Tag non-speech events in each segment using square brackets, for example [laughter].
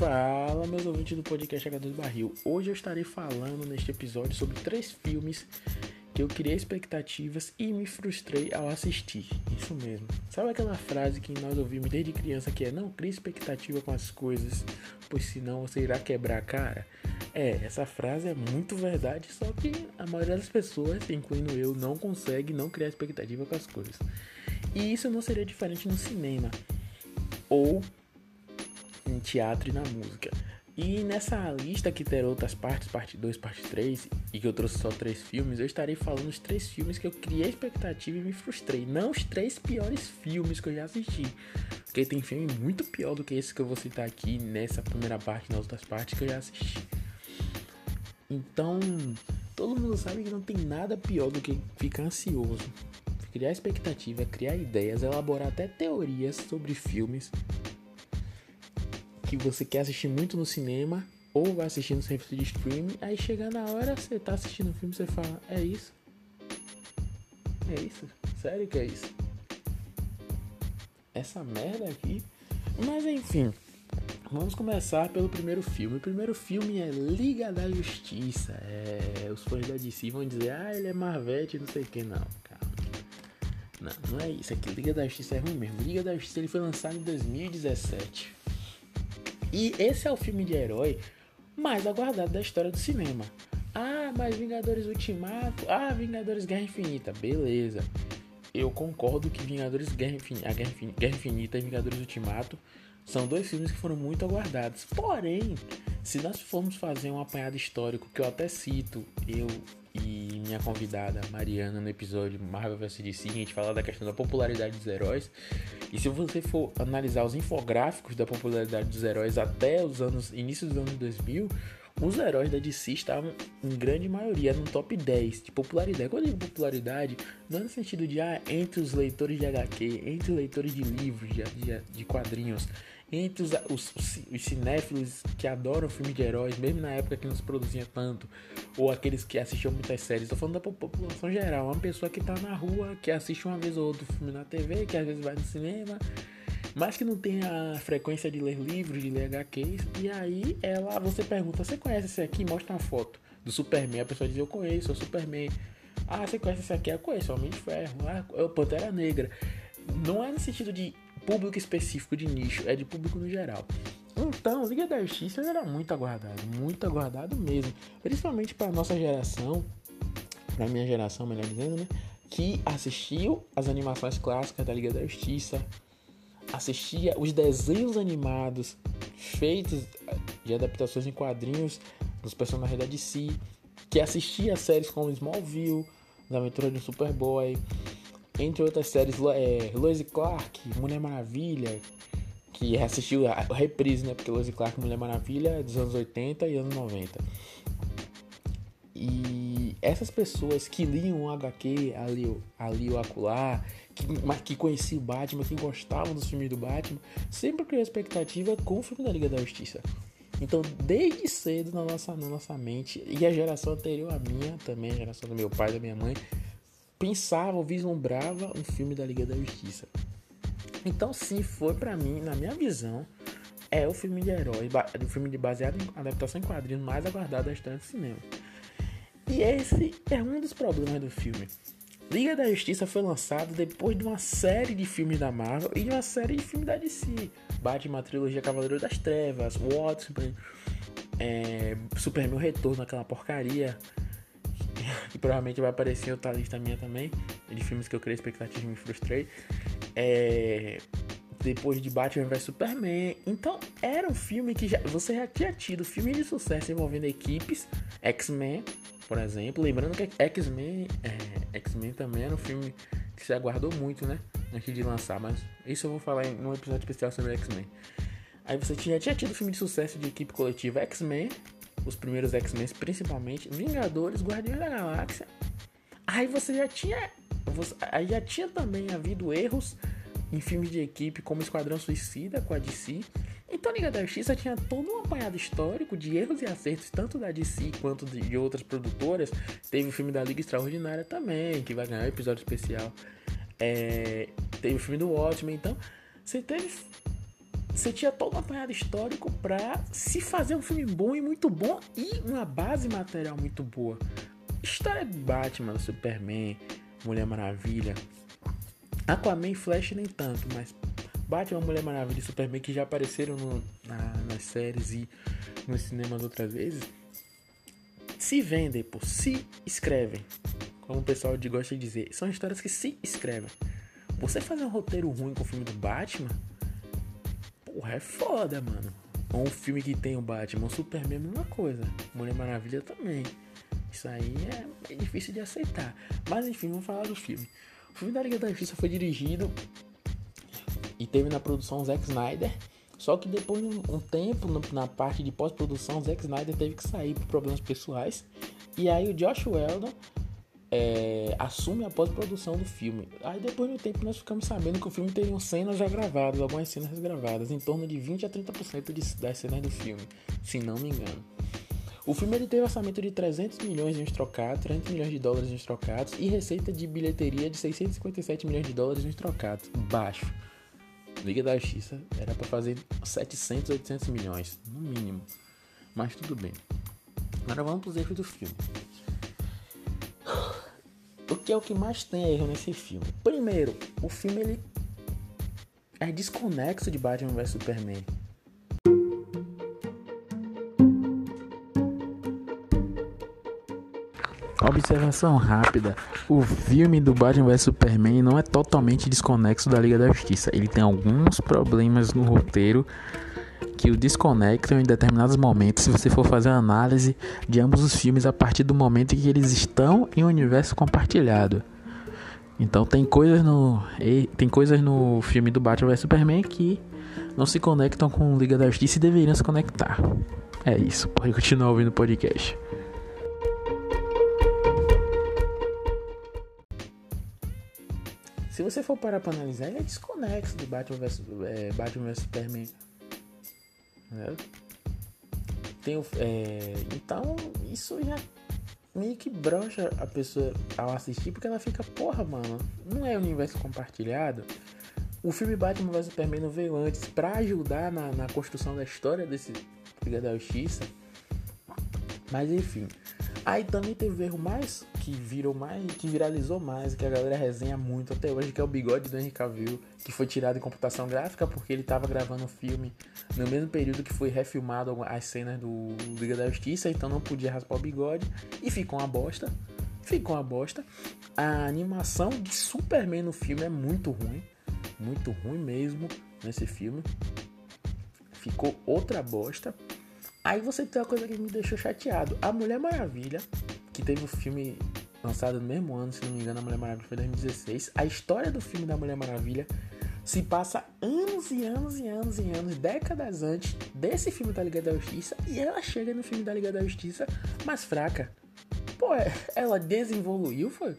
Fala, meus ouvintes do podcast H2 Barril. Hoje eu estarei falando neste episódio sobre três filmes que eu criei expectativas e me frustrei ao assistir. Isso mesmo. Sabe aquela frase que nós ouvimos desde criança que é não crie expectativa com as coisas, pois senão você irá quebrar a cara? É, essa frase é muito verdade, só que a maioria das pessoas, incluindo eu, não consegue não criar expectativa com as coisas. E isso não seria diferente no cinema ou em teatro e na música. E nessa lista que terá outras partes, parte 2, parte 3, e que eu trouxe só três filmes, eu estarei falando os três filmes que eu criei expectativa e me frustrei. Não os três piores filmes que eu já assisti. Porque tem filme muito pior do que esse que eu vou citar aqui nessa primeira parte nas outras partes que eu já assisti. Então, todo mundo sabe que não tem nada pior do que ficar ansioso, criar expectativa, criar ideias, elaborar até teorias sobre filmes que você quer assistir muito no cinema ou vai assistir no serviço de streaming, aí chega na hora, você tá assistindo o filme, você fala, é isso? É isso? Sério que é isso? Essa merda aqui? Mas enfim, vamos começar pelo primeiro filme. O primeiro filme é Liga da Justiça. É, os fãs da DC vão dizer, ah, ele é Marvete, não sei o que, não, cara. Não, não é isso. Aqui, Liga da Justiça é ruim mesmo. Liga da Justiça ele foi lançado em 2017. E esse é o filme de herói mais aguardado da história do cinema. Ah, mas Vingadores Ultimato. Ah, Vingadores Guerra Infinita. Beleza. Eu concordo que Vingadores Guerra Infinita, a Guerra Infinita, e Vingadores Ultimato são dois filmes que foram muito aguardados. Porém, se nós formos fazer um apanhado histórico, que eu até cito, eu e minha convidada Mariana no episódio Marvel vs DC, a gente fala da questão da popularidade dos heróis. E se você for analisar os infográficos da popularidade dos heróis até os anos início dos anos 2000, os heróis da DC estavam em grande maioria no top 10 de popularidade. Quando eu digo popularidade, não é no sentido de ah, entre os leitores de HQ, entre os leitores de livros, de, de, de quadrinhos, entre os, os, os, cinéfilos que adoram filme de heróis, mesmo na época que não se produzia tanto, ou aqueles que assistiam muitas séries, estou falando da população geral, uma pessoa que está na rua, que assiste uma vez ou outra filme na TV, que às vezes vai no cinema, mas que não tem a frequência de ler livros, de ler HQs, e aí ela, você pergunta, você conhece esse aqui? Mostra uma foto do Superman, a pessoa diz, eu conheço, é o Superman. Ah, você conhece esse aqui? Eu conheço, é Homem de Ferro, ah, é o Pantera Negra. Não é no sentido de público específico de nicho, é de público no geral. Então, Liga da Justiça era muito aguardado, muito aguardado mesmo, principalmente para nossa geração, para minha geração, melhor dizendo, né, que assistiu as animações clássicas da Liga da Justiça, assistia os desenhos animados feitos de adaptações em quadrinhos dos personagens da DC, que assistia séries como Smallville, da Aventura do Superboy, entre outras séries, é, Lois Clark, Mulher Maravilha, que assistiu a reprise, né? Porque Lois Clark Mulher Maravilha é dos anos 80 e anos 90. E essas pessoas que liam o HQ ali, ali o acolá, que, que conheciam o Batman, que gostavam dos filmes do Batman, sempre criou expectativa com o filme da Liga da Justiça. Então, desde cedo na nossa, na nossa mente, e a geração anterior à minha também, a geração do meu pai da minha mãe, pensava vislumbrava um filme da Liga da Justiça. Então, sim, foi para mim, na minha visão, é o filme de herói, o filme de baseado em adaptação em quadrinhos mais aguardado da história do cinema. E esse é um dos problemas do filme. Liga da Justiça foi lançado depois de uma série de filmes da Marvel e de uma série de filmes da DC. Batman, trilogia Cavaleiro das Trevas, Watchmen, é, Superman Retorno, aquela porcaria, [laughs] que provavelmente vai aparecer outra lista minha também, de filmes que eu criei expectativa e me frustrei. É, depois de Batman vs Superman. Então, era um filme que já, você já tinha tido filme de sucesso envolvendo equipes, X-Men, por exemplo. Lembrando que X-Men é, X-Men também era um filme que se aguardou muito, né? Antes de lançar, mas isso eu vou falar em um episódio especial sobre X-Men. Aí você tinha, tinha tido filme de sucesso de equipe coletiva X-Men, os primeiros X-Men principalmente, Vingadores, Guardiões da Galáxia. Aí você já tinha. Você, aí já tinha também havido erros em filmes de equipe como Esquadrão Suicida com a DC. Então Liga da Justiça tinha todo um apanhado histórico de erros e acertos, tanto da DC quanto de outras produtoras. Teve o filme da Liga Extraordinária também, que vai ganhar um episódio especial. É, teve o filme do Watchmen, então você teve você tinha todo um apanhado histórico pra se fazer um filme bom e muito bom e uma base material muito boa. História de Batman, Superman, Mulher Maravilha, Aquaman e Flash nem tanto, mas Batman, Mulher Maravilha e Superman que já apareceram no, na, nas séries e nos cinemas outras vezes, se vendem, pô, se escrevem. Como o pessoal de gosta de dizer, são histórias que se escrevem. Você fazer um roteiro ruim com o filme do Batman, porra, é foda, mano. Ou um filme que tem o Batman, o Superman, a mesma coisa. Mulher Maravilha também. Isso aí é, é difícil de aceitar. Mas enfim, vamos falar do filme. O filme da Liga da Justiça foi dirigido e teve na produção Zack Snyder. Só que depois de um tempo, na parte de pós-produção, Zack Snyder teve que sair por problemas pessoais. E aí o Josh Weldon é, assume a pós-produção do filme. Aí depois do tempo nós ficamos sabendo que o filme teria cenas já gravadas, algumas cenas gravadas, em torno de 20 a 30% de, das cenas do filme, se não me engano. O filme ele teve orçamento de 300 milhões de trocados, 300 milhões de dólares em trocados e receita de bilheteria de 657 milhões de dólares em trocados, baixo. Liga da Justiça era para fazer 700, 800 milhões, no mínimo. Mas tudo bem. Agora vamos para os erros do filme. O que é o que mais tem erro nesse filme? Primeiro, o filme ele é desconexo de Batman vs Superman. Observação rápida: o filme do Batman vs Superman não é totalmente desconexo da Liga da Justiça. Ele tem alguns problemas no roteiro que o desconectam em determinados momentos se você for fazer uma análise de ambos os filmes a partir do momento em que eles estão em um universo compartilhado. Então tem coisas no tem coisas no filme do Batman vs Superman que não se conectam com Liga da Justiça e deveriam se conectar. É isso, pode continuar ouvindo o podcast. Se você for parar pra analisar, ele é desconexo do Batman vs, é, Batman vs Superman. Né? É, então, isso já meio que brocha a pessoa ao assistir, porque ela fica, porra, mano, não é universo compartilhado. O filme Batman vs Superman veio antes para ajudar na, na construção da história desse Liga da Justiça. Mas enfim, Aí também teve o erro mais que virou mais, que viralizou mais, que a galera resenha muito até hoje, que é o bigode do Henry Cavill, que foi tirado em computação gráfica porque ele estava gravando o filme no mesmo período que foi refilmado as cenas do Liga da Justiça, então não podia raspar o bigode e ficou uma bosta. Ficou uma bosta. A animação de Superman no filme é muito ruim, muito ruim mesmo nesse filme. Ficou outra bosta. Aí você tem uma coisa que me deixou chateado. A Mulher Maravilha, que teve um filme lançado no mesmo ano, se não me engano, a Mulher Maravilha foi 2016. A história do filme da Mulher Maravilha se passa anos e anos e anos e anos, décadas antes desse filme da Liga da Justiça, e ela chega no filme da Liga da Justiça mais fraca. Pô, é, ela desenvoluiu, foi?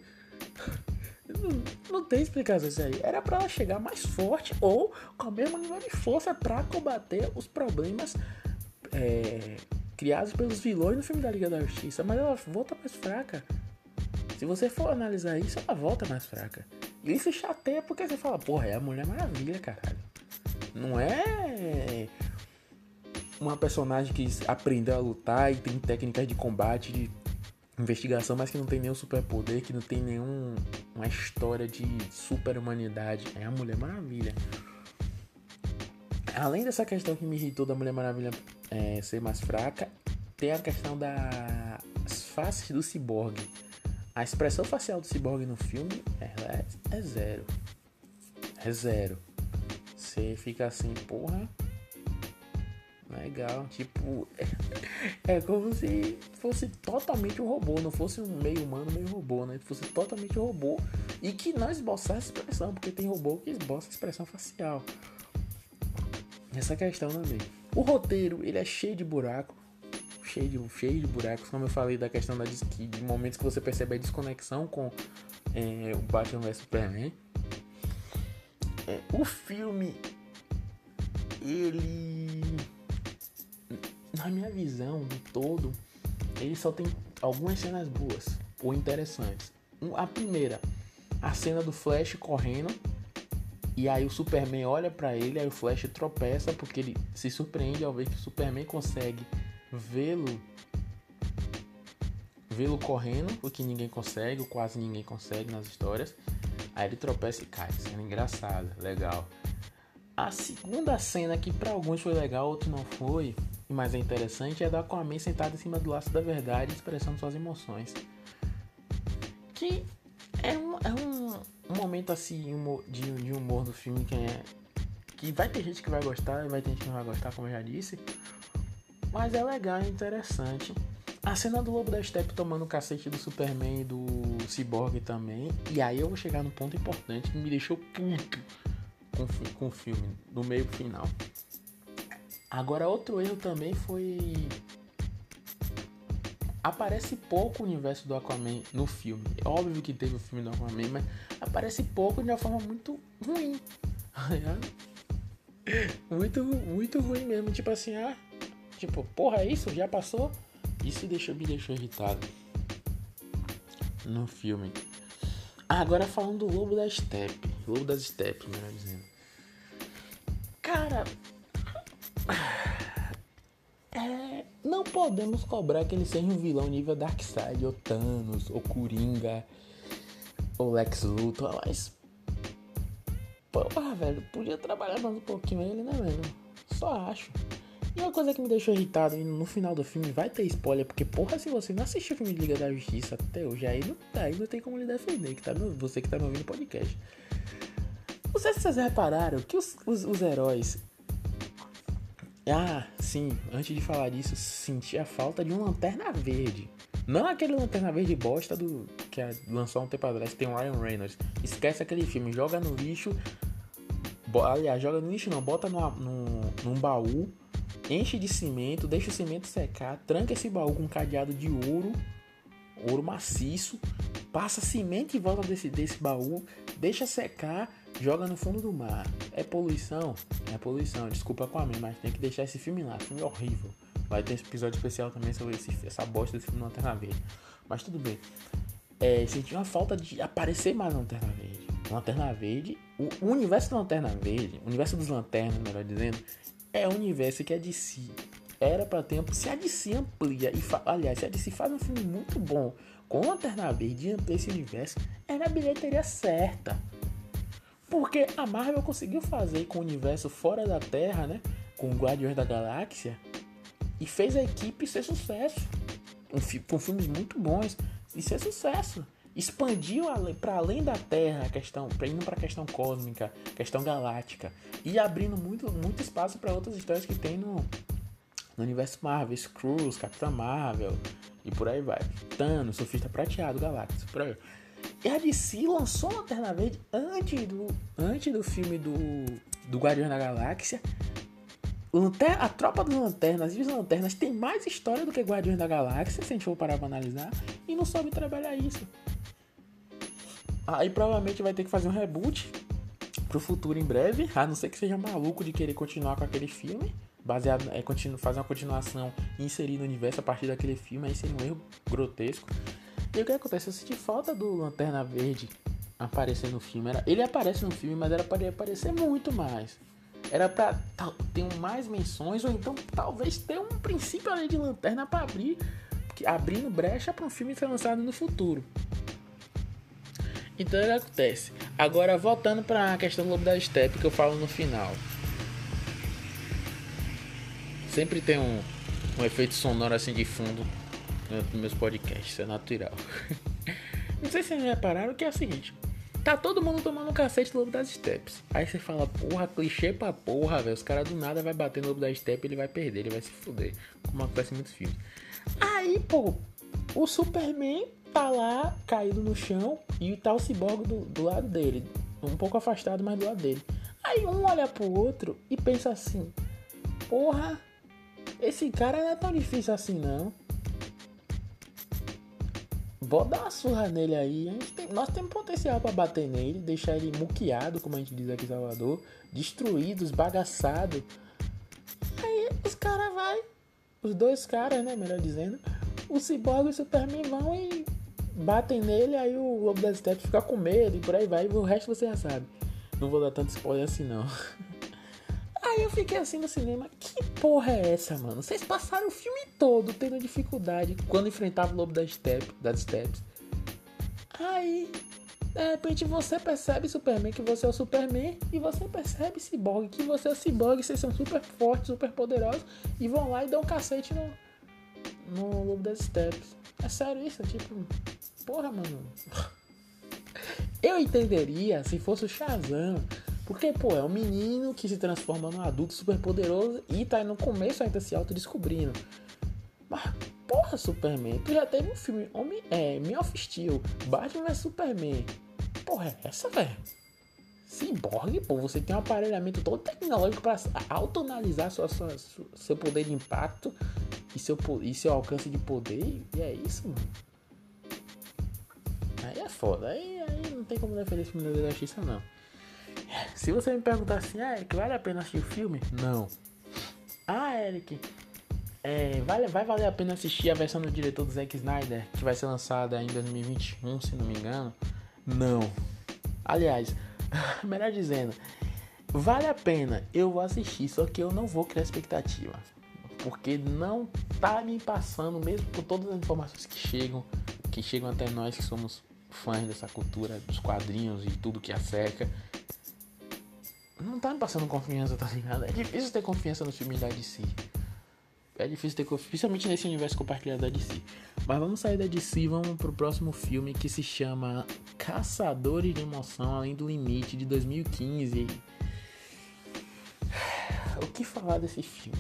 Não, não tem explicação isso aí. Era para ela chegar mais forte ou com a mesma nível de força para combater os problemas é, criados pelos vilões no filme da Liga da Justiça, mas ela volta mais fraca. Se você for analisar isso, ela volta mais fraca. E isso chateia porque você fala, porra, é a Mulher Maravilha, caralho. Não é uma personagem que aprendeu a lutar e tem técnicas de combate, de investigação, mas que não tem nenhum superpoder, que não tem nenhuma história de super humanidade. É a Mulher Maravilha. Além dessa questão que me irritou da Mulher Maravilha é, ser mais fraca, tem a questão das faces do ciborgue. A expressão facial do ciborgue no filme é, é zero. É zero. Você fica assim, porra. Legal. Tipo, é, [laughs] é como se fosse totalmente um robô, não fosse um meio humano, meio robô, né? Fosse totalmente um robô e que não esboçasse expressão, porque tem robô que esboça expressão facial. Essa questão também. O roteiro, ele é cheio de buraco. Cheio de, cheio de buracos, como eu falei da questão da de, momentos que você percebe a desconexão com é, o Batman vs Superman. É, o filme, ele, na minha visão de todo, ele só tem algumas cenas boas ou interessantes. A primeira, a cena do Flash correndo E aí o Superman olha para ele, aí o Flash tropeça porque ele se surpreende ao ver que o Superman consegue vê-lo vê-lo correndo, o que ninguém consegue, ou quase ninguém consegue nas histórias. Aí ele tropeça e cai, cena engraçada, legal. A segunda cena que para alguns foi legal, outros não foi, mas é interessante, é da Aquaman sentado em cima do laço da verdade, expressando suas emoções. Que é um, é um, um momento assim de, de humor do filme que é. Que vai ter gente que vai gostar e vai ter gente que não vai gostar, como eu já disse. Mas é legal, é interessante. A cena do Lobo da Steppe tomando o cacete do Superman e do Cyborg também. E aí eu vou chegar no ponto importante que me deixou puto com, com o filme, do meio final. Agora, outro erro também foi. Aparece pouco o universo do Aquaman no filme. É óbvio que teve o filme do Aquaman, mas aparece pouco de uma forma muito ruim. [laughs] muito, muito ruim mesmo. Tipo assim, ah, tipo, porra, é isso? Já passou? Isso deixou, me deixou irritado no filme. agora falando do Lobo da Steppe. Lobo das Steppe, melhor dizendo. Cara. É, não podemos cobrar que ele seja um vilão nível Darkseid, ou Thanos, ou Coringa, ou Lex Luthor, mas. Porra, velho, podia trabalhar mais um pouquinho ele, né, velho? Só acho. E uma coisa que me deixou irritado no final do filme vai ter spoiler, porque porra, se você não assistiu o filme de Liga da Justiça até hoje, aí não, aí não tem como lhe defender, que tá você que tá me ouvindo no podcast. Não sei se vocês repararam que os, os, os heróis. Ah, sim, antes de falar disso, senti a falta de uma lanterna verde. Não aquele lanterna verde bosta do que lançou um tempo atrás, tem o Ryan Reynolds. Esquece aquele filme, joga no lixo. Bo, aliás, joga no lixo não, bota no, no, num baú enche de cimento, deixa o cimento secar, tranca esse baú com um cadeado de ouro, ouro maciço, passa cimento em volta desse, desse baú, deixa secar, joga no fundo do mar. É poluição? É poluição, desculpa com a mim, mas tem que deixar esse filme lá, filme horrível. Vai ter episódio especial também sobre esse, essa bosta desse filme Lanterna Verde. Mas tudo bem. É, senti uma falta de aparecer mais na Lanterna Verde. Lanterna Verde, o, o universo da Lanterna Verde, o universo dos lanternas, melhor dizendo, é um universo que a DC era para ter. Se a DC amplia, e aliás, se a DC faz um filme muito bom com Lanterna Verde e amplia esse universo, era a bilheteria certa. Porque a Marvel conseguiu fazer com o universo fora da Terra, né? Com Guardiões da Galáxia. E fez a equipe ser sucesso. Um, com filmes muito bons. E ser sucesso expandiu para além da Terra a questão, indo para a questão cósmica, questão galáctica e abrindo muito, muito espaço para outras histórias que tem no, no universo Marvel, Skrulls, Capitã Marvel e por aí vai. Thanos, Sofista Prateado, Galactus, por aí. E a DC lançou Lanterna Verde antes do, antes do filme do, do Guardião da Galáxia. a Tropa dos Lanternas e os Lanternas tem mais história do que Guardiões da Galáxia, se a gente for parar pra analisar, e não soube trabalhar isso. Aí provavelmente vai ter que fazer um reboot pro futuro em breve, a não ser que seja maluco de querer continuar com aquele filme, baseado é continu, fazer uma continuação e inserir no universo a partir daquele filme, aí seria um erro grotesco. E o que acontece? Eu senti falta do Lanterna Verde aparecer no filme. Era, ele aparece no filme, mas era para aparecer muito mais. Era pra ter mais menções, ou então talvez ter um princípio ali de lanterna para abrir, abrindo brecha para um filme ser lançado no futuro. Então ele acontece. Agora voltando para a questão do Lobo da Steppe que eu falo no final. Sempre tem um, um efeito sonoro assim de fundo nos meus podcasts, é natural. [laughs] Não sei se vocês repararam que é o seguinte. Tá todo mundo tomando um cacete do Lobo das Steps. Aí você fala, porra, clichê pra porra, velho. Os caras do nada vai bater no Lobo das Steps ele vai perder, ele vai se fuder. Como acontece em muitos filmes. Aí, pô, o Superman tá lá caído no chão e tá o ciborgue do, do lado dele, um pouco afastado, mas do lado dele. Aí um olha pro outro e pensa assim: Porra, esse cara não é tão difícil assim não. Dar uma surra nele aí. Tem, nós temos potencial para bater nele, deixar ele muqueado, como a gente diz aqui em Salvador, destruído, esbagaçado. Aí os caras vai, os dois caras, né, melhor dizendo, o Cyborg e o Superman vão e batem nele, aí o Lobo das Steppes fica com medo e por aí vai, e o resto você já sabe. Não vou dar tanto spoiler assim não. [laughs] Aí eu fiquei assim no cinema, que porra é essa, mano? Vocês passaram o filme todo tendo dificuldade quando enfrentava o lobo das steps, das steps. Aí, de repente você percebe Superman que você é o Superman e você percebe Cyborg que você é o Cyborg, vocês são super fortes, super poderosos e vão lá e dão um cacete no no lobo das steps. É sério isso, tipo, porra, mano. [laughs] Eu entenderia se fosse o Shazam. Porque, pô, é um menino que se transforma num adulto super poderoso e tá no começo ainda se autodescobrindo. Mas, porra, Superman, tu já teve um filme Homem, é, Man of Steel, Batman vs Superman. Porra, é essa, velho? Cyborg, pô, você tem um aparelhamento todo tecnológico para autoanalisar sua, sua, seu poder de impacto e seu, e seu alcance de poder. E é isso, mano. Aí é foda. Aí, aí não tem como defender esse filme da Justiça, não. Se você me perguntar assim, ah, Eric, vale a pena assistir o filme? Não. Ah, Eric, é, vale, vai valer a pena assistir a versão do diretor do Zack Snyder, que vai ser lançada em 2021, se não me engano? Não. Aliás, [laughs] melhor dizendo, vale a pena, eu vou assistir, só que eu não vou criar expectativa. Porque não tá me passando, mesmo por todas as informações que chegam, que chegam até nós que somos fãs dessa cultura, dos quadrinhos e tudo que a cerca não tá me passando confiança, tá ligado? É difícil ter confiança no filme da DC. É difícil ter confiança, principalmente nesse universo compartilhado da DC. Mas vamos sair da DC vamos pro próximo filme que se chama Caçadores de Emoção Além do Limite, de 2015. O que falar desse filme?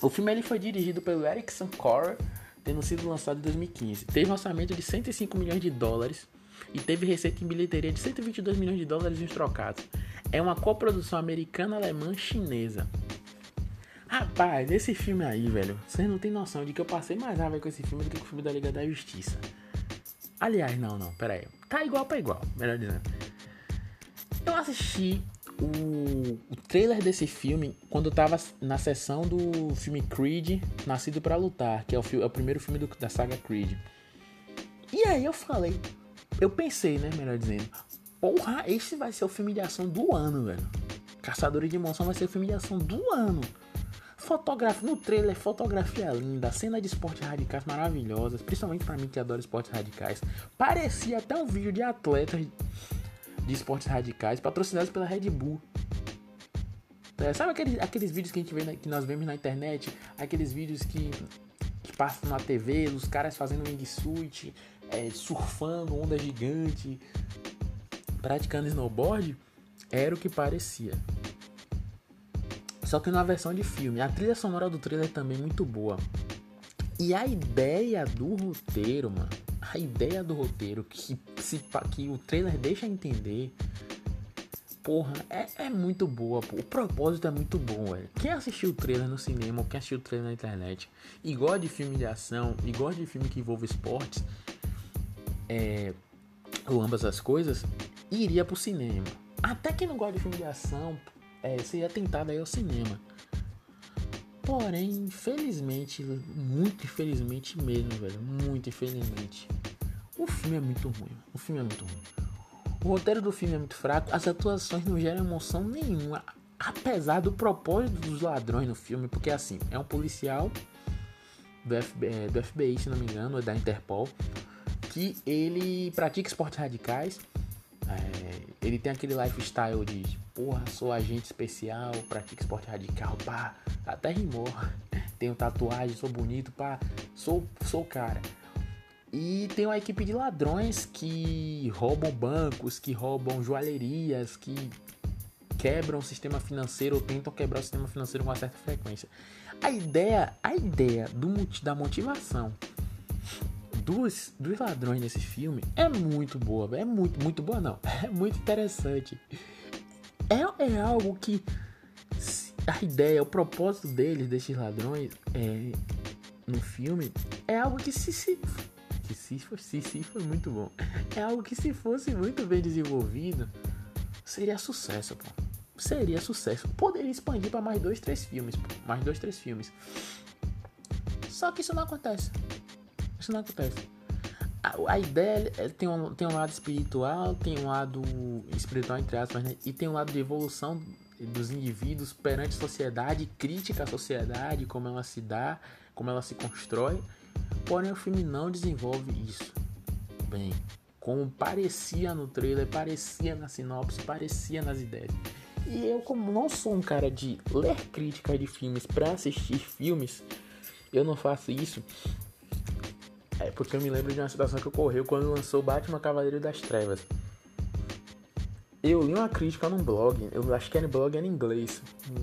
O filme ele foi dirigido pelo Erickson Core, tendo sido lançado em 2015. Teve um orçamento de 105 milhões de dólares e teve receita em bilheteria de 122 milhões de dólares em trocados. É uma coprodução americana, alemã, chinesa. Rapaz, esse filme aí, velho, vocês não tem noção de que eu passei mais raiva com esse filme do que com o filme da Liga da Justiça. Aliás, não, não, pera aí. Tá igual pra igual, melhor dizendo. Eu assisti o, o trailer desse filme quando eu tava na sessão do filme Creed, Nascido para Lutar, que é o, é o primeiro filme do, da saga Creed. E aí eu falei, eu pensei, né, melhor dizendo, porra, esse vai ser o filme de ação do ano, velho. Caçadores de Emoção vai ser o filme de ação do ano. Fotografia, no trailer, fotografia linda, cena de esportes radicais maravilhosas, principalmente para mim que adoro esportes radicais. Parecia até um vídeo de atletas de esportes radicais patrocinados pela Red Bull. É, sabe aqueles, aqueles vídeos que a gente vê, que nós vemos na internet, aqueles vídeos que, que passam na TV, os caras fazendo wingsuit, é, surfando onda gigante, praticando snowboard, era o que parecia. Só que na versão de filme, a trilha sonora do trailer também é muito boa. E a ideia do roteiro, mano, a ideia do roteiro que, se, que o trailer deixa entender, porra, é, é muito boa. Pô. O propósito é muito bom, velho. Quem assistiu o trailer no cinema ou quem assistiu o trailer na internet e gosta de filme de ação e gosta de filme que envolve esportes, é, ou ambas as coisas, iria pro cinema. Até quem não gosta de filme de ação, é, seria tentado aí ao cinema. Porém, infelizmente, muito infelizmente mesmo, velho, muito infelizmente, o filme é muito ruim. O filme é muito ruim. O roteiro do filme é muito fraco, as atuações não geram emoção nenhuma, apesar do propósito dos ladrões no filme, porque assim, é um policial do FBI, é, do FBI se não me engano, é da Interpol, que ele pratica esportes radicais. É, ele tem aquele lifestyle de porra, sou agente especial, pratico esporte radical, pá, até rimou. [laughs] Tenho tatuagem, sou bonito, pá, sou, sou cara. E tem uma equipe de ladrões que roubam bancos, que roubam joalherias, que quebram o sistema financeiro ou tentam quebrar o sistema financeiro com uma certa frequência. A ideia, a ideia do, da motivação dos, dos ladrões nesse filme é muito boa, é muito, muito boa não, [laughs] é muito interessante. É, é algo que a ideia, o propósito deles, desses ladrões, é, no filme, é algo que se, se que se, se, se foi muito bom. [laughs] É algo que se fosse muito bem desenvolvido, seria sucesso, pô. Seria sucesso. Poderia expandir para mais dois, três filmes, pô. Mais dois, três filmes. Só que isso não acontece. Isso não acontece. a, a ideia tem um, tem um lado espiritual, tem um lado espiritual entre aspas, né? E tem um lado de evolução dos indivíduos perante a sociedade, crítica à sociedade, como ela se dá, como ela se constrói. Porém, o filme não desenvolve isso. Bem, como parecia no trailer, parecia na sinopse, parecia nas ideias. E eu, como não sou um cara de ler críticas de filmes para assistir filmes, eu não faço isso. É porque eu me lembro de uma situação que ocorreu quando lançou Batman Cavaleiro das Trevas. Eu li uma crítica num blog, eu acho que era blog era em inglês,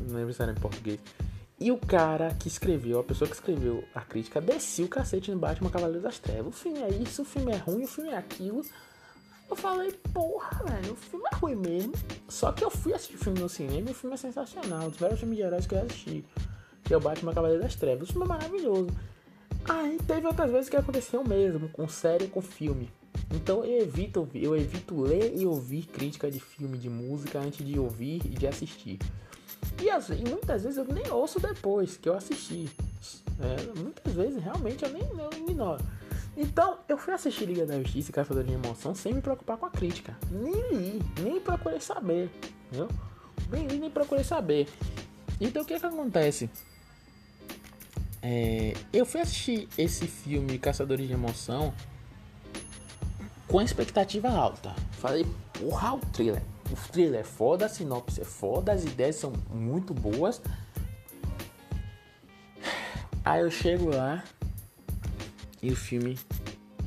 não lembro se era em português. E o cara que escreveu, a pessoa que escreveu a crítica, descia o cacete no Batman Cavaleiro das Trevas. O filme é isso, o filme é ruim, o filme é aquilo. Eu falei, porra, velho, o filme é ruim mesmo. Só que eu fui assistir o filme no cinema e o filme é sensacional. Um dos melhores filmes de heróis que eu assisti. Que é o Batman Cavaleiro das Trevas. O filme é maravilhoso. Aí teve outras vezes que aconteceu mesmo, com série com filme. Então eu evito, eu evito ler e ouvir crítica de filme, de música, antes de ouvir e de assistir. E, assim, muitas vezes eu nem ouço depois que eu assisti. É, muitas vezes realmente eu nem eu ignoro. Então, eu fui assistir Liga da Justiça e Caçador de Emoção sem me preocupar com a crítica. Nem li, nem procurei saber. Entendeu? Nem li, nem procurei saber. Então, o que é que acontece? É, eu fui assistir esse filme Caçadores de Emoção com expectativa alta. Falei, porra, o thriller. O thriller é foda, a sinopse é foda, as ideias são muito boas. Aí eu chego lá, e o filme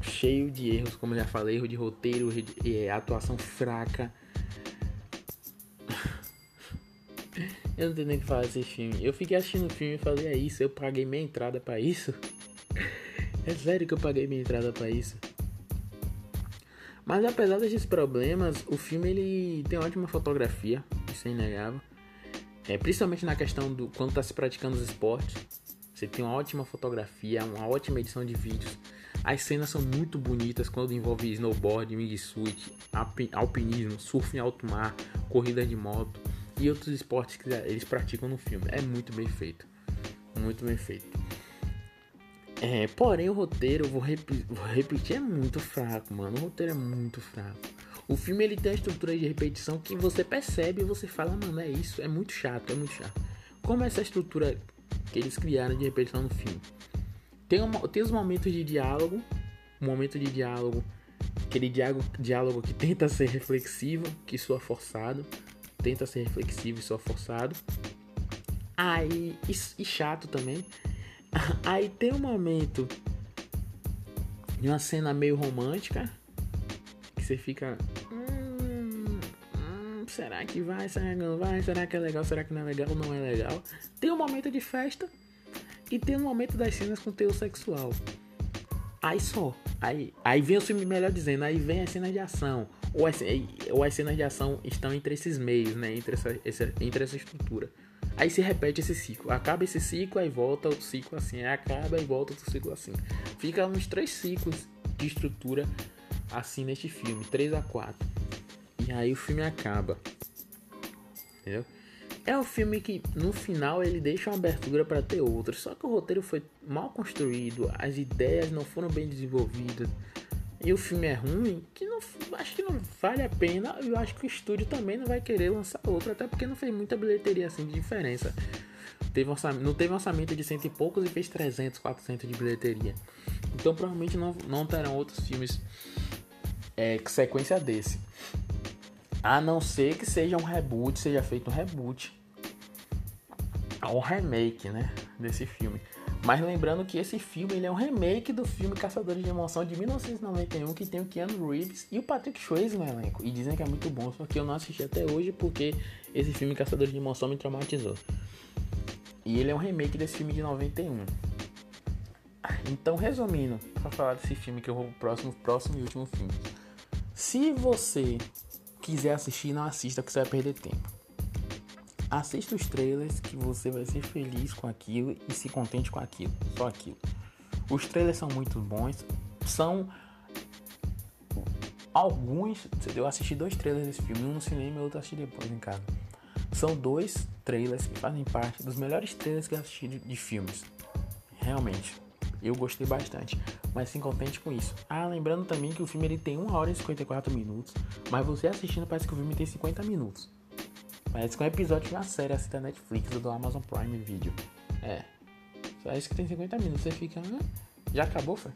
cheio de erros, como eu já falei, erro de roteiro, é, atuação fraca. Eu não tenho nem o que falar desse filme. Eu fiquei assistindo o filme e falei, é isso, eu paguei minha entrada para isso. [laughs] é sério que eu paguei minha entrada para isso. Mas apesar desses problemas, o filme ele tem ótima fotografia, isso é inegável. É, principalmente na questão do quando está se praticando os esportes. Você tem uma ótima fotografia, uma ótima edição de vídeos. As cenas são muito bonitas quando envolve snowboard, wingsuit, alpinismo, surf em alto mar, corrida de moto e outros esportes que eles praticam no filme. É muito bem feito. Muito bem feito. É, porém, o roteiro, vou, rep vou repetir, é muito fraco, mano. O roteiro é muito fraco. O filme ele tem a estrutura de repetição que você percebe e você fala, mano, é isso, é muito chato, é muito chato. Como essa estrutura que eles criaram de repetição no filme. Tem, uma, tem os momentos de diálogo, um momento de diálogo, aquele diálogo, diálogo que tenta ser reflexivo, que soa forçado, tenta ser reflexivo e soa forçado. Aí, e, e chato também. [laughs] Aí tem um momento de uma cena meio romântica que você fica será que vai, será que não vai, será que é legal, será que não é legal, não é legal. Tem um momento de festa e tem um momento das cenas com teor sexual. Aí só, aí, aí vem o filme melhor dizendo, aí vem as cenas de ação. Ou as, ou as cenas de ação estão entre esses meios, né? Entre essa, essa, entre essa estrutura. Aí se repete esse ciclo. Acaba esse ciclo, aí volta outro ciclo assim. Acaba e volta outro ciclo assim. Fica uns três ciclos de estrutura assim neste filme. 3 a 4 e aí o filme acaba. Entendeu? É um filme que no final ele deixa uma abertura para ter outro. Só que o roteiro foi mal construído, as ideias não foram bem desenvolvidas. E o filme é ruim, que não acho que não vale a pena. Eu acho que o estúdio também não vai querer lançar outro, até porque não fez muita bilheteria assim de diferença. Teve não teve orçamento de cento e poucos e fez 300, 400 de bilheteria. Então provavelmente não, não terão outros filmes é, sequência desse. A não ser que seja um reboot, seja feito um reboot. Um remake, né? Desse filme. Mas lembrando que esse filme ele é um remake do filme Caçadores de Emoção de 1991, que tem o Keanu Reeves e o Patrick Swayze no elenco. E dizem que é muito bom, só que eu não assisti até hoje porque esse filme Caçadores de Emoção me traumatizou. E ele é um remake desse filme de 91. Então, resumindo, para falar desse filme que eu vou pro próximo, próximo e último filme. Se você quiser assistir, não assista, porque você vai perder tempo. Assista os trailers que você vai ser feliz com aquilo e se contente com aquilo, só aquilo. Os trailers são muito bons, são alguns. Eu assisti dois trailers desse filme, um no cinema e outro assisti depois em casa. São dois trailers que fazem parte dos melhores trailers que eu assisti de, de filmes. Realmente. Eu gostei bastante, mas se contente com isso. Ah, lembrando também que o filme ele tem 1 hora e 54 minutos, mas você assistindo parece que o filme tem 50 minutos. Parece que é um episódio de uma série assim da Netflix ou do Amazon Prime Video. É. Só isso que tem 50 minutos. Você fica. Hã? Já acabou, foi?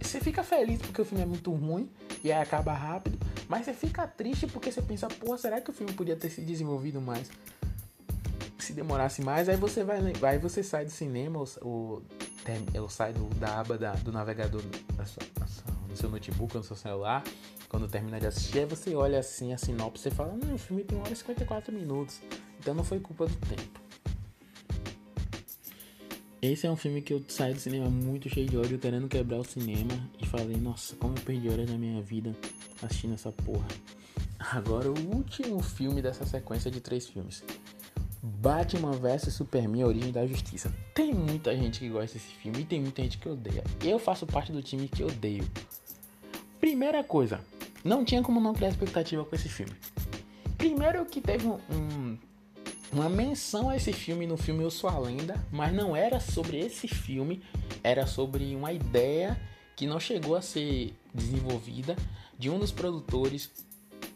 Você fica feliz porque o filme é muito ruim e aí acaba rápido, mas você fica triste porque você pensa, pô, será que o filme podia ter se desenvolvido mais? Se demorasse mais, aí você vai, aí você sai do cinema ou, ou, ou sai do, da aba da, do navegador da da no seu notebook ou no seu celular, quando termina de assistir, aí você olha assim a sinopse e fala, não, o filme tem 1 hora e 54 minutos, então não foi culpa do tempo. Esse é um filme que eu saí do cinema muito cheio de ódio, querendo quebrar o cinema. E falei, nossa, como eu perdi horas na minha vida assistindo essa porra. Agora, o último filme dessa sequência de três filmes. Batman vs Superman, A Origem da Justiça. Tem muita gente que gosta desse filme e tem muita gente que odeia. Eu faço parte do time que odeio. Primeira coisa, não tinha como não criar expectativa com esse filme. Primeiro que teve um, um uma menção a esse filme no filme Eu Sou a Lenda, mas não era sobre esse filme, era sobre uma ideia que não chegou a ser desenvolvida de um dos produtores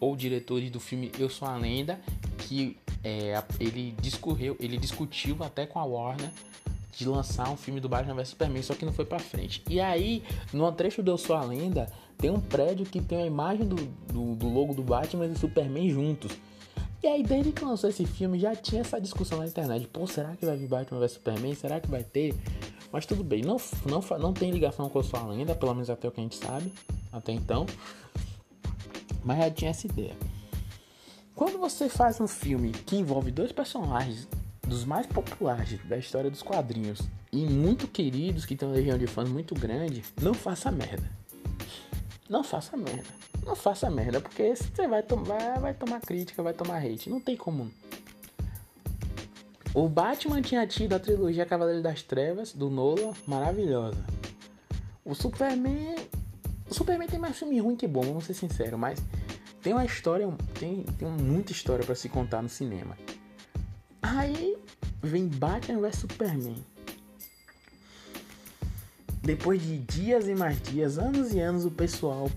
ou diretores do filme Eu Sou a Lenda, que é, ele discorreu, ele discutiu até com a Warner de lançar um filme do Batman vs Superman, só que não foi para frente. E aí, no trecho do Eu Sou a Lenda, tem um prédio que tem a imagem do, do, do logo do Batman e do Superman juntos. E aí, desde que lançou esse filme, já tinha essa discussão na internet. Pô, será que vai vir Batman vs Superman? Será que vai ter? Mas tudo bem, não, não, não tem ligação com a sua lenda, pelo menos até o que a gente sabe, até então. Mas já tinha essa ideia. Quando você faz um filme que envolve dois personagens dos mais populares da história dos quadrinhos e muito queridos, que tem uma legião de fãs muito grande, não faça merda. Não faça merda. Não faça merda, porque você vai, tomar, vai tomar crítica, vai tomar hate. Não tem como. O Batman tinha tido a trilogia Cavaleiro das Trevas, do Nolan, maravilhosa. O Superman. O Superman tem mais filme ruim que bom, vamos ser sinceros, mas tem uma história. Tem, tem muita história para se contar no cinema. Aí vem Batman vs Superman. Depois de dias e mais dias, anos e anos, o pessoal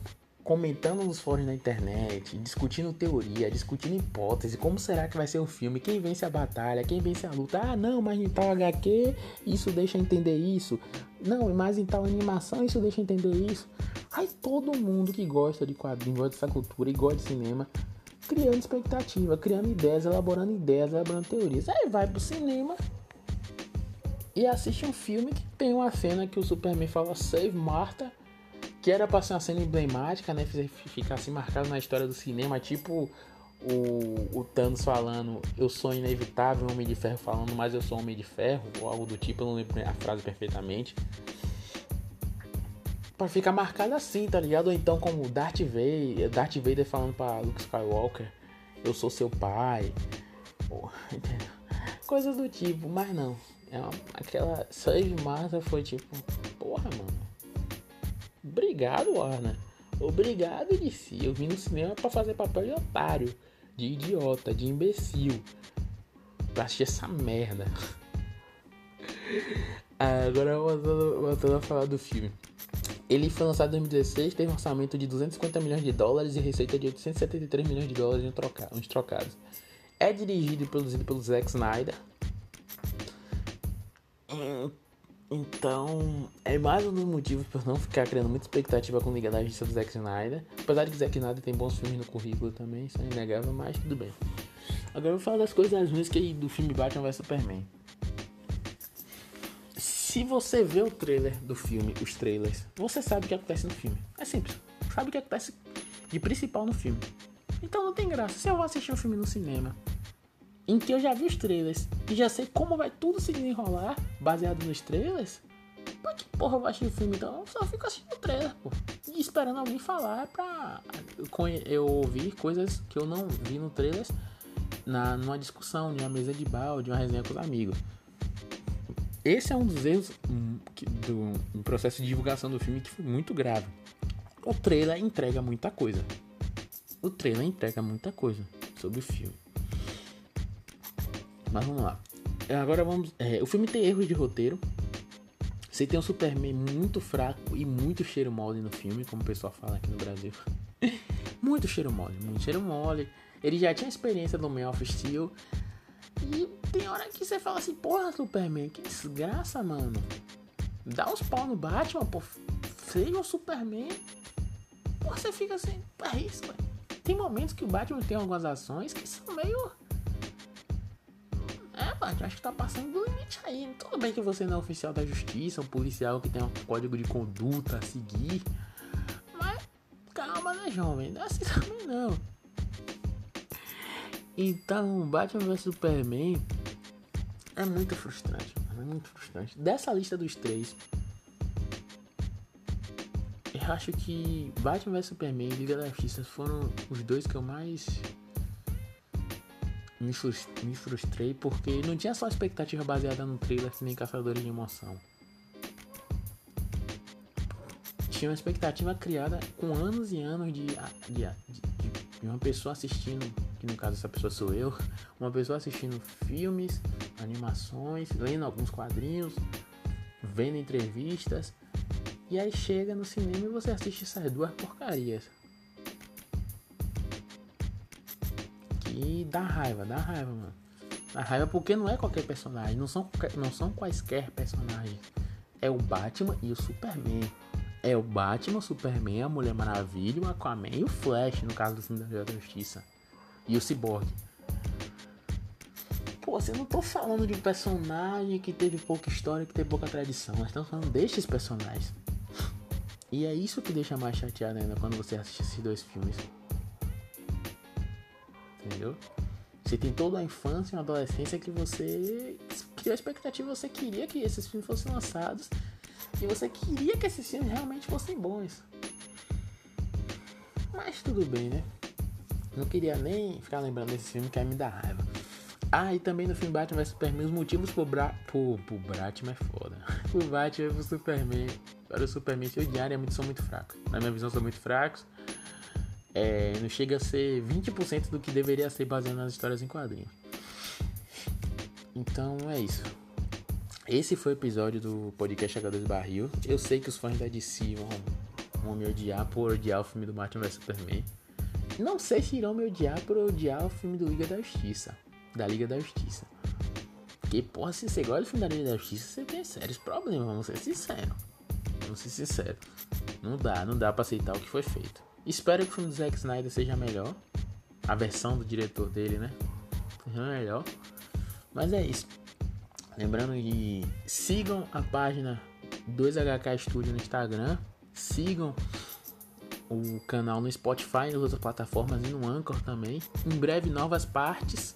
comentando nos fóruns da internet, discutindo teoria, discutindo hipótese, como será que vai ser o filme, quem vence a batalha, quem vence a luta. Ah, não, mas em tal HQ isso deixa entender isso. Não, mas em tal animação isso deixa entender isso. Aí todo mundo que gosta de quadrinhos, gosta dessa cultura e gosta de cinema, criando expectativa, criando ideias, elaborando ideias, elaborando teorias. Aí vai pro cinema e assiste um filme que tem uma cena que o Superman fala Save Martha que era pra ser uma cena emblemática, né? Ficar assim marcado na história do cinema, tipo o, o Thanos falando eu sou inevitável, Homem de Ferro falando, mas eu sou Homem de Ferro, ou algo do tipo, eu não lembro a frase perfeitamente. Pra ficar marcado assim, tá ligado? Ou então como Darth Vader, Darth Vader falando pra Luke Skywalker, eu sou seu pai. Porra, [laughs] Coisa do tipo, mas não. É uma, aquela Save Martha foi tipo, porra, mano. Obrigado, Warner. Obrigado, DC. Eu vim no cinema para fazer papel de otário, de idiota, de imbecil. Pra assistir essa merda. [laughs] Agora voltando, voltando a falar do filme. Ele foi lançado em 2016, teve um orçamento de 250 milhões de dólares e receita de 873 milhões de dólares em troca, uns trocados. É dirigido e produzido pelo Zack Snyder. Então, é mais um dos motivos para não ficar criando muita expectativa com Liga da Justiça do Zack Snyder. Apesar de que Zack Snyder tem bons filmes no currículo também, isso é inegável, mas tudo bem. Agora eu vou falar das coisas ruins que do filme Batman vs Superman. Se você vê o trailer do filme, os trailers, você sabe o que acontece no filme. É simples. Sabe o que acontece de principal no filme. Então não tem graça. Se eu vou assistir um filme no cinema em que eu já vi os trailers e já sei como vai tudo se desenrolar baseado nos trailers, pra que porra eu vou assistir o filme então? Eu só fico assistindo o trailer, pô. E esperando alguém falar pra eu ouvir coisas que eu não vi no trailer na, numa discussão, de uma mesa de bar, de uma resenha com os amigos. Esse é um dos erros hum, do processo de divulgação do filme que foi muito grave. O trailer entrega muita coisa. O trailer entrega muita coisa sobre o filme. Mas vamos lá. Agora vamos. É, o filme tem erros de roteiro. Você tem um Superman muito fraco e muito cheiro mole no filme, como o pessoal fala aqui no Brasil. [laughs] muito cheiro mole, muito cheiro mole. Ele já tinha experiência no Man of Steel. E tem hora que você fala assim, porra, Superman, que desgraça, mano. Dá uns pau no Batman, pô. Seja o Superman. Porra, você fica assim, é isso, mano. Tem momentos que o Batman tem algumas ações que são meio Batman, acho que tá passando do limite aí. Tudo bem que você não é oficial da justiça, um policial que tem um código de conduta a seguir. Mas calma, né, jovem? Não é assim também não. Então, Batman vs Superman é muito frustrante, É muito frustrante. Dessa lista dos três, eu acho que Batman vs Superman e Liga da Justiça foram os dois que eu mais me, frustrei porque não tinha só expectativa baseada no trailer nem Caçadores de Emoção. Tinha uma expectativa criada com anos e anos de, de, de, de uma pessoa assistindo, que no caso essa pessoa sou eu, uma pessoa assistindo filmes, animações, lendo alguns quadrinhos, vendo entrevistas, e aí chega no cinema e você assiste essas duas porcarias. E dá raiva, dá raiva, mano. Dá raiva porque não é qualquer personagem, não são, não são quaisquer personagens. É o Batman e o Superman. É o Batman, o Superman, a Mulher Maravilha, o Aquaman e o Flash, no caso do filme da Justiça. E o Cyborg. Pô, você não tô falando de um personagem que teve pouca história, que teve pouca tradição. Nós estamos falando destes personagens. E é isso que deixa mais chateado ainda quando você assiste esses dois filmes entendeu? Você tem toda a infância e uma adolescência que você criou a expectativa, você queria que esses filmes fossem lançados e você queria que esses filmes realmente fossem bons. Mas tudo bem, né? Não queria nem ficar lembrando desse filme que aí me dá raiva. Ah, e também no filme Batman vs Superman, os motivos pro, Bra... pro, pro Batman é foda. [laughs] o Batman pro Superman, para o Superman se odiarem são muito fracos. Na minha visão, são muito fracos é, não chega a ser 20% do que deveria ser baseado nas histórias em quadrinhos. Então é isso. Esse foi o episódio do podcast H2 Barril. Eu sei que os fãs da DC vão, vão me odiar por odiar o filme do Batman vs Superman. Não sei se irão me odiar por odiar o filme do Liga da Justiça. Da Liga da Justiça. Porque, porra, se você gosta do filme da Liga da Justiça, você tem sérios problemas, vamos ser sinceros. Vamos ser sinceros. Não dá, não dá pra aceitar o que foi feito. Espero que o filme do Zack Snyder seja melhor. A versão do diretor dele, né? Seja melhor. Mas é isso. Lembrando que sigam a página 2HK Studio no Instagram. Sigam o canal no Spotify nas outras plataformas e no Anchor também. Em breve, novas partes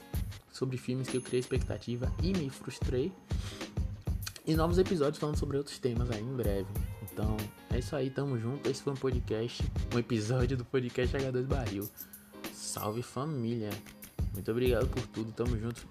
sobre filmes que eu criei expectativa e me frustrei. E novos episódios falando sobre outros temas aí em breve. Então, é isso aí, tamo junto. Esse foi um podcast, um episódio do podcast H2 Barril. Salve família. Muito obrigado por tudo, tamo junto.